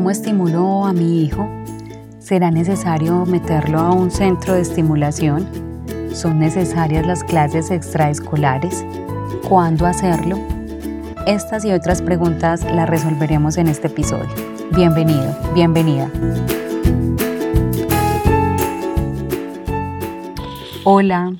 ¿Cómo estimulo a mi hijo? ¿Será necesario meterlo a un centro de estimulación? ¿Son necesarias las clases extraescolares? ¿Cuándo hacerlo? Estas y otras preguntas las resolveremos en este episodio. Bienvenido, bienvenida. Hola,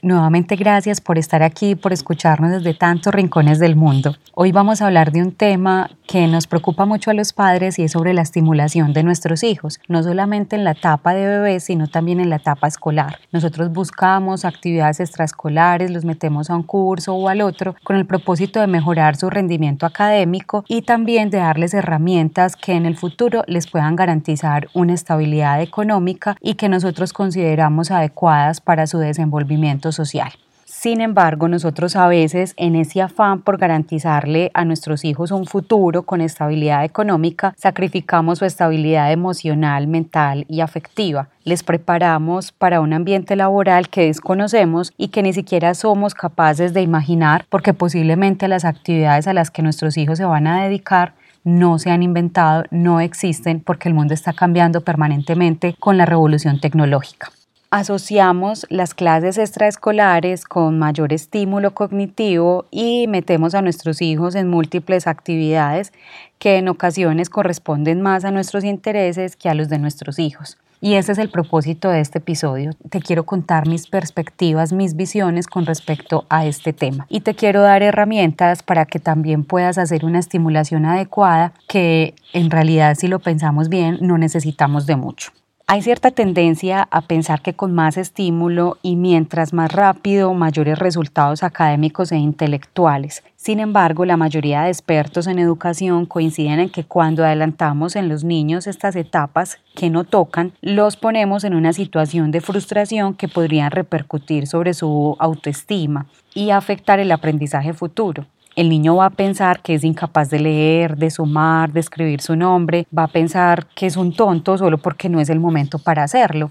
Nuevamente gracias por estar aquí, por escucharnos desde tantos rincones del mundo. Hoy vamos a hablar de un tema que nos preocupa mucho a los padres y es sobre la estimulación de nuestros hijos, no solamente en la etapa de bebés, sino también en la etapa escolar. Nosotros buscamos actividades extraescolares, los metemos a un curso o al otro con el propósito de mejorar su rendimiento académico y también de darles herramientas que en el futuro les puedan garantizar una estabilidad económica y que nosotros consideramos adecuadas para su desenvolvimiento social. Sin embargo, nosotros a veces en ese afán por garantizarle a nuestros hijos un futuro con estabilidad económica, sacrificamos su estabilidad emocional, mental y afectiva. Les preparamos para un ambiente laboral que desconocemos y que ni siquiera somos capaces de imaginar porque posiblemente las actividades a las que nuestros hijos se van a dedicar no se han inventado, no existen porque el mundo está cambiando permanentemente con la revolución tecnológica asociamos las clases extraescolares con mayor estímulo cognitivo y metemos a nuestros hijos en múltiples actividades que en ocasiones corresponden más a nuestros intereses que a los de nuestros hijos. Y ese es el propósito de este episodio. Te quiero contar mis perspectivas, mis visiones con respecto a este tema. Y te quiero dar herramientas para que también puedas hacer una estimulación adecuada que en realidad si lo pensamos bien no necesitamos de mucho. Hay cierta tendencia a pensar que con más estímulo y mientras más rápido, mayores resultados académicos e intelectuales. Sin embargo, la mayoría de expertos en educación coinciden en que cuando adelantamos en los niños estas etapas que no tocan, los ponemos en una situación de frustración que podrían repercutir sobre su autoestima y afectar el aprendizaje futuro. El niño va a pensar que es incapaz de leer, de sumar, de escribir su nombre, va a pensar que es un tonto solo porque no es el momento para hacerlo.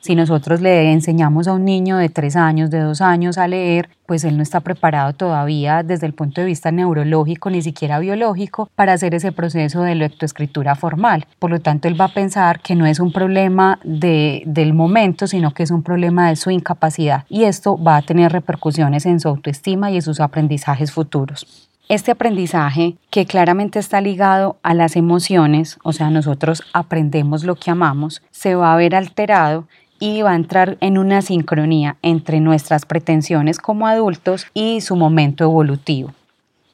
Si nosotros le enseñamos a un niño de tres años, de dos años a leer, pues él no está preparado todavía desde el punto de vista neurológico, ni siquiera biológico, para hacer ese proceso de lectoescritura formal. Por lo tanto, él va a pensar que no es un problema de, del momento, sino que es un problema de su incapacidad. Y esto va a tener repercusiones en su autoestima y en sus aprendizajes futuros. Este aprendizaje que claramente está ligado a las emociones, o sea, nosotros aprendemos lo que amamos, se va a ver alterado y va a entrar en una sincronía entre nuestras pretensiones como adultos y su momento evolutivo.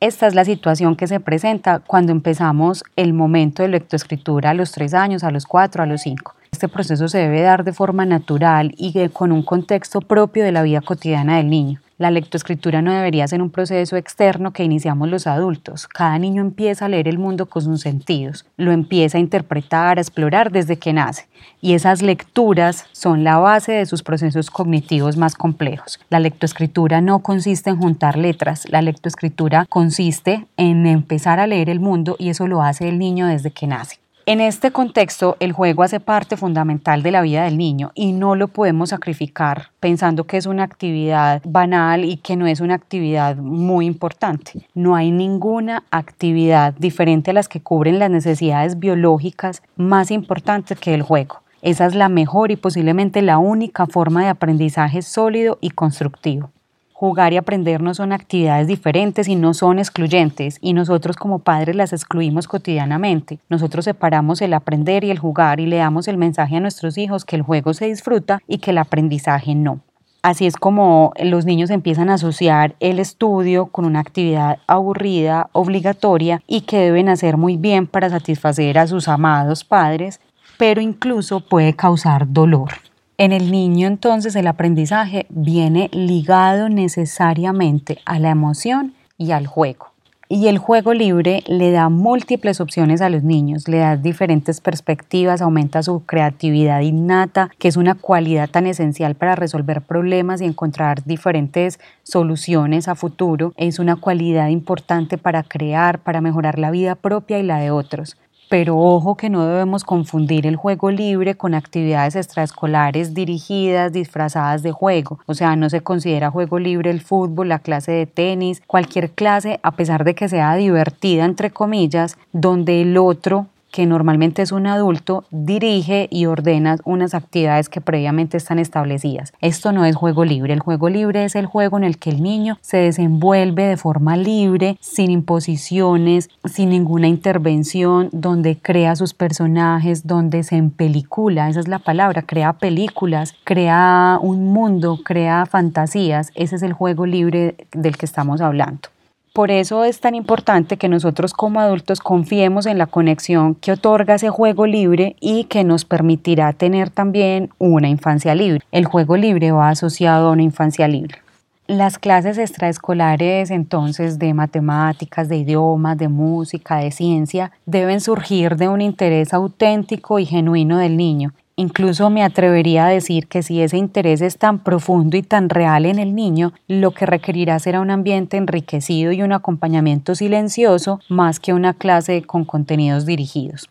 Esta es la situación que se presenta cuando empezamos el momento de lectoescritura a los tres años, a los cuatro, a los cinco. Este proceso se debe dar de forma natural y con un contexto propio de la vida cotidiana del niño. La lectoescritura no debería ser un proceso externo que iniciamos los adultos. Cada niño empieza a leer el mundo con sus sentidos, lo empieza a interpretar, a explorar desde que nace. Y esas lecturas son la base de sus procesos cognitivos más complejos. La lectoescritura no consiste en juntar letras, la lectoescritura consiste en empezar a leer el mundo y eso lo hace el niño desde que nace. En este contexto, el juego hace parte fundamental de la vida del niño y no lo podemos sacrificar pensando que es una actividad banal y que no es una actividad muy importante. No hay ninguna actividad diferente a las que cubren las necesidades biológicas más importantes que el juego. Esa es la mejor y posiblemente la única forma de aprendizaje sólido y constructivo. Jugar y aprender no son actividades diferentes y no son excluyentes y nosotros como padres las excluimos cotidianamente. Nosotros separamos el aprender y el jugar y le damos el mensaje a nuestros hijos que el juego se disfruta y que el aprendizaje no. Así es como los niños empiezan a asociar el estudio con una actividad aburrida, obligatoria y que deben hacer muy bien para satisfacer a sus amados padres, pero incluso puede causar dolor. En el niño entonces el aprendizaje viene ligado necesariamente a la emoción y al juego. Y el juego libre le da múltiples opciones a los niños, le da diferentes perspectivas, aumenta su creatividad innata, que es una cualidad tan esencial para resolver problemas y encontrar diferentes soluciones a futuro. Es una cualidad importante para crear, para mejorar la vida propia y la de otros pero ojo que no debemos confundir el juego libre con actividades extraescolares dirigidas, disfrazadas de juego. O sea, no se considera juego libre el fútbol, la clase de tenis, cualquier clase, a pesar de que sea divertida, entre comillas, donde el otro que normalmente es un adulto, dirige y ordena unas actividades que previamente están establecidas. Esto no es juego libre. El juego libre es el juego en el que el niño se desenvuelve de forma libre, sin imposiciones, sin ninguna intervención, donde crea sus personajes, donde se empelicula, esa es la palabra, crea películas, crea un mundo, crea fantasías. Ese es el juego libre del que estamos hablando. Por eso es tan importante que nosotros como adultos confiemos en la conexión que otorga ese juego libre y que nos permitirá tener también una infancia libre. El juego libre va asociado a una infancia libre. Las clases extraescolares entonces de matemáticas, de idiomas, de música, de ciencia, deben surgir de un interés auténtico y genuino del niño Incluso me atrevería a decir que si ese interés es tan profundo y tan real en el niño, lo que requerirá será un ambiente enriquecido y un acompañamiento silencioso más que una clase con contenidos dirigidos.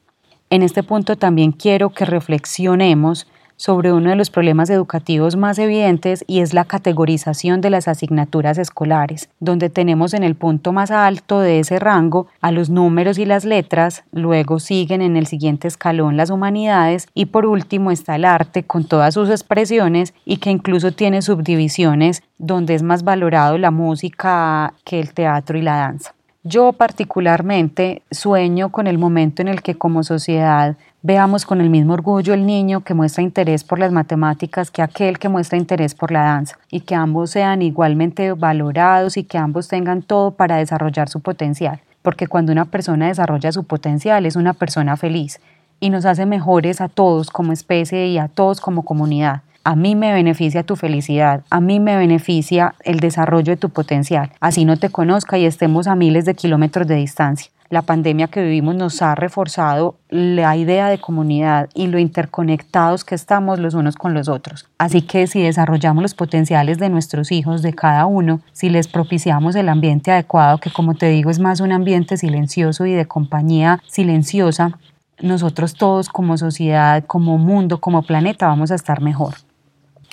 En este punto también quiero que reflexionemos sobre uno de los problemas educativos más evidentes y es la categorización de las asignaturas escolares, donde tenemos en el punto más alto de ese rango a los números y las letras, luego siguen en el siguiente escalón las humanidades y por último está el arte con todas sus expresiones y que incluso tiene subdivisiones donde es más valorado la música que el teatro y la danza. Yo particularmente sueño con el momento en el que como sociedad veamos con el mismo orgullo el niño que muestra interés por las matemáticas que aquel que muestra interés por la danza y que ambos sean igualmente valorados y que ambos tengan todo para desarrollar su potencial. Porque cuando una persona desarrolla su potencial es una persona feliz y nos hace mejores a todos como especie y a todos como comunidad a mí me beneficia tu felicidad, a mí me beneficia el desarrollo de tu potencial, así no te conozca y estemos a miles de kilómetros de distancia. La pandemia que vivimos nos ha reforzado la idea de comunidad y lo interconectados que estamos los unos con los otros. Así que si desarrollamos los potenciales de nuestros hijos, de cada uno, si les propiciamos el ambiente adecuado, que como te digo es más un ambiente silencioso y de compañía silenciosa, nosotros todos como sociedad, como mundo, como planeta vamos a estar mejor.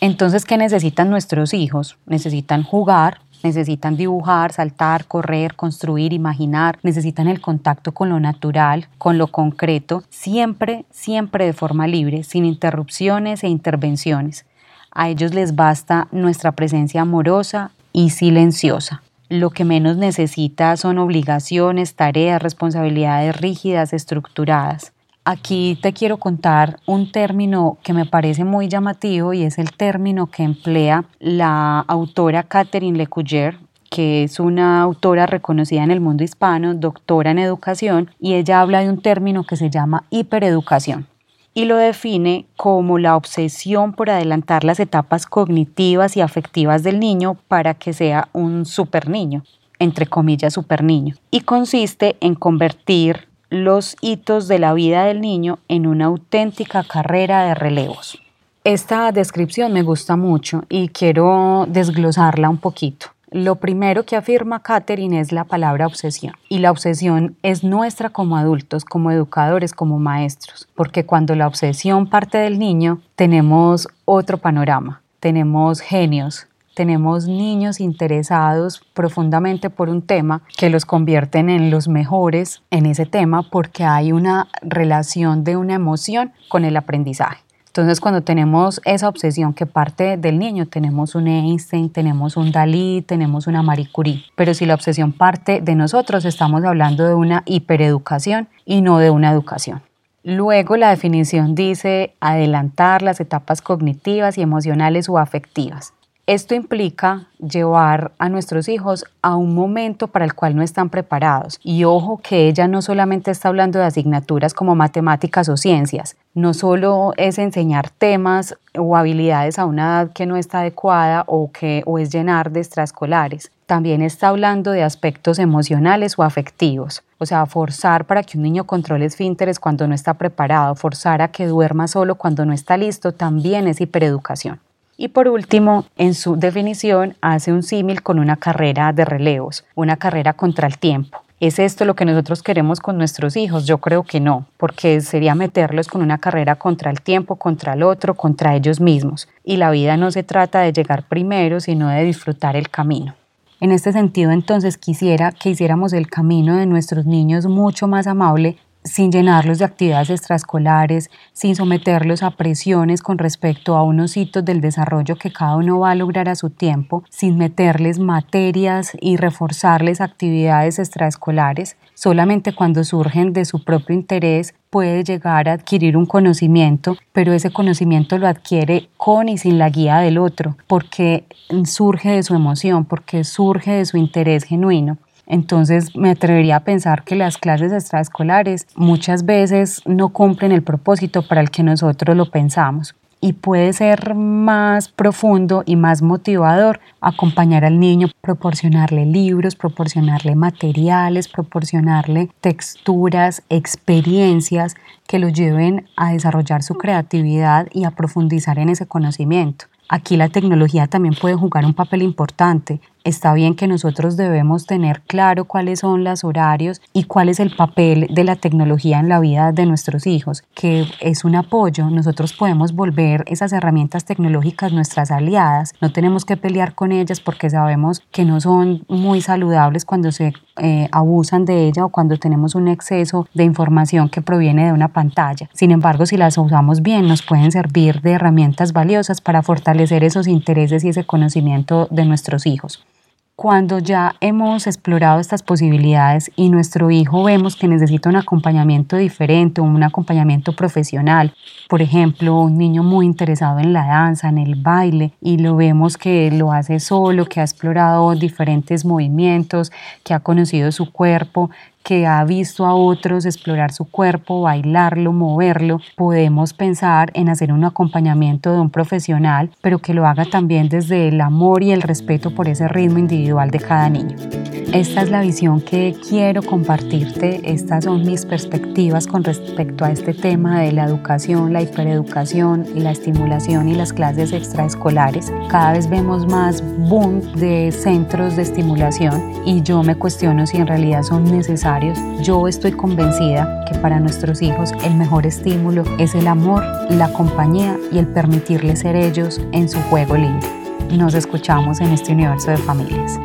Entonces, ¿qué necesitan nuestros hijos? Necesitan jugar, necesitan dibujar, saltar, correr, construir, imaginar, necesitan el contacto con lo natural, con lo concreto, siempre, siempre de forma libre, sin interrupciones e intervenciones. A ellos les basta nuestra presencia amorosa y silenciosa. Lo que menos necesita son obligaciones, tareas, responsabilidades rígidas, estructuradas. Aquí te quiero contar un término que me parece muy llamativo y es el término que emplea la autora Catherine Lecuyer, que es una autora reconocida en el mundo hispano, doctora en educación, y ella habla de un término que se llama hipereducación y lo define como la obsesión por adelantar las etapas cognitivas y afectivas del niño para que sea un super niño, entre comillas super niño, y consiste en convertir los hitos de la vida del niño en una auténtica carrera de relevos. Esta descripción me gusta mucho y quiero desglosarla un poquito. Lo primero que afirma Catherine es la palabra obsesión. Y la obsesión es nuestra como adultos, como educadores, como maestros. Porque cuando la obsesión parte del niño, tenemos otro panorama. Tenemos genios, tenemos niños interesados profundamente por un tema que los convierten en los mejores en ese tema porque hay una relación de una emoción con el aprendizaje. Entonces, cuando tenemos esa obsesión que parte del niño, tenemos un Einstein, tenemos un Dalí, tenemos una Marie Curie. Pero si la obsesión parte de nosotros, estamos hablando de una hipereducación y no de una educación. Luego, la definición dice adelantar las etapas cognitivas y emocionales o afectivas. Esto implica llevar a nuestros hijos a un momento para el cual no están preparados. Y ojo que ella no solamente está hablando de asignaturas como matemáticas o ciencias, no solo es enseñar temas o habilidades a una edad que no está adecuada o que o es llenar de extraescolares. También está hablando de aspectos emocionales o afectivos, o sea, forzar para que un niño controle esfínteres cuando no está preparado, forzar a que duerma solo cuando no está listo, también es hipereducación. Y por último, en su definición hace un símil con una carrera de relevos, una carrera contra el tiempo. ¿Es esto lo que nosotros queremos con nuestros hijos? Yo creo que no, porque sería meterlos con una carrera contra el tiempo, contra el otro, contra ellos mismos. Y la vida no se trata de llegar primero, sino de disfrutar el camino. En este sentido, entonces, quisiera que hiciéramos el camino de nuestros niños mucho más amable sin llenarlos de actividades extraescolares, sin someterlos a presiones con respecto a unos hitos del desarrollo que cada uno va a lograr a su tiempo, sin meterles materias y reforzarles actividades extraescolares, solamente cuando surgen de su propio interés puede llegar a adquirir un conocimiento, pero ese conocimiento lo adquiere con y sin la guía del otro, porque surge de su emoción, porque surge de su interés genuino. Entonces me atrevería a pensar que las clases extraescolares muchas veces no cumplen el propósito para el que nosotros lo pensamos y puede ser más profundo y más motivador acompañar al niño, proporcionarle libros, proporcionarle materiales, proporcionarle texturas, experiencias que lo lleven a desarrollar su creatividad y a profundizar en ese conocimiento. Aquí la tecnología también puede jugar un papel importante. Está bien que nosotros debemos tener claro cuáles son los horarios y cuál es el papel de la tecnología en la vida de nuestros hijos, que es un apoyo. Nosotros podemos volver esas herramientas tecnológicas nuestras aliadas. No tenemos que pelear con ellas porque sabemos que no son muy saludables cuando se eh, abusan de ella o cuando tenemos un exceso de información que proviene de una pantalla. Sin embargo, si las usamos bien, nos pueden servir de herramientas valiosas para fortalecer esos intereses y ese conocimiento de nuestros hijos. Cuando ya hemos explorado estas posibilidades y nuestro hijo vemos que necesita un acompañamiento diferente, un acompañamiento profesional, por ejemplo, un niño muy interesado en la danza, en el baile, y lo vemos que lo hace solo, que ha explorado diferentes movimientos, que ha conocido su cuerpo, que ha visto a otros explorar su cuerpo, bailarlo, moverlo, podemos pensar en hacer un acompañamiento de un profesional, pero que lo haga también desde el amor y el respeto por ese ritmo individual de cada niño. Esta es la visión que quiero compartirte, estas son mis perspectivas con respecto a este tema de la educación, la hipereducación, la estimulación y las clases extraescolares. Cada vez vemos más boom de centros de estimulación y yo me cuestiono si en realidad son Yo estoy convencida que para nuestros hijos el mejor estímulo es el amor, la compañía y el permitirles ser ellos en su juego libre. Nos escuchamos en este universo de familias.